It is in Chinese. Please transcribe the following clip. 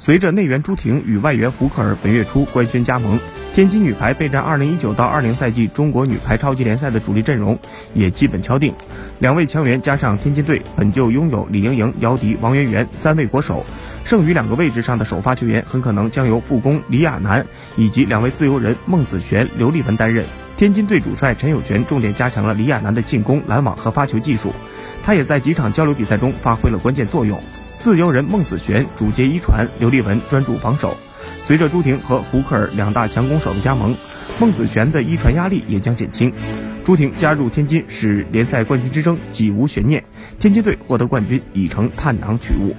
随着内援朱婷与外援胡克尔本月初官宣加盟，天津女排备战2019到20赛季中国女排超级联赛的主力阵容也基本敲定。两位强援加上天津队本就拥有李盈莹、姚迪、王媛媛三位国手，剩余两个位置上的首发球员很可能将由副攻李亚男以及两位自由人孟子璇、刘丽文担任。天津队主帅陈友泉重点加强了李亚男的进攻、拦网和发球技术，他也在几场交流比赛中发挥了关键作用。自由人孟子璇主接一传，刘立文专注防守。随着朱婷和胡克尔两大强攻手的加盟，孟子璇的一传压力也将减轻。朱婷加入天津，使联赛冠军之争几无悬念。天津队获得冠军已成探囊取物。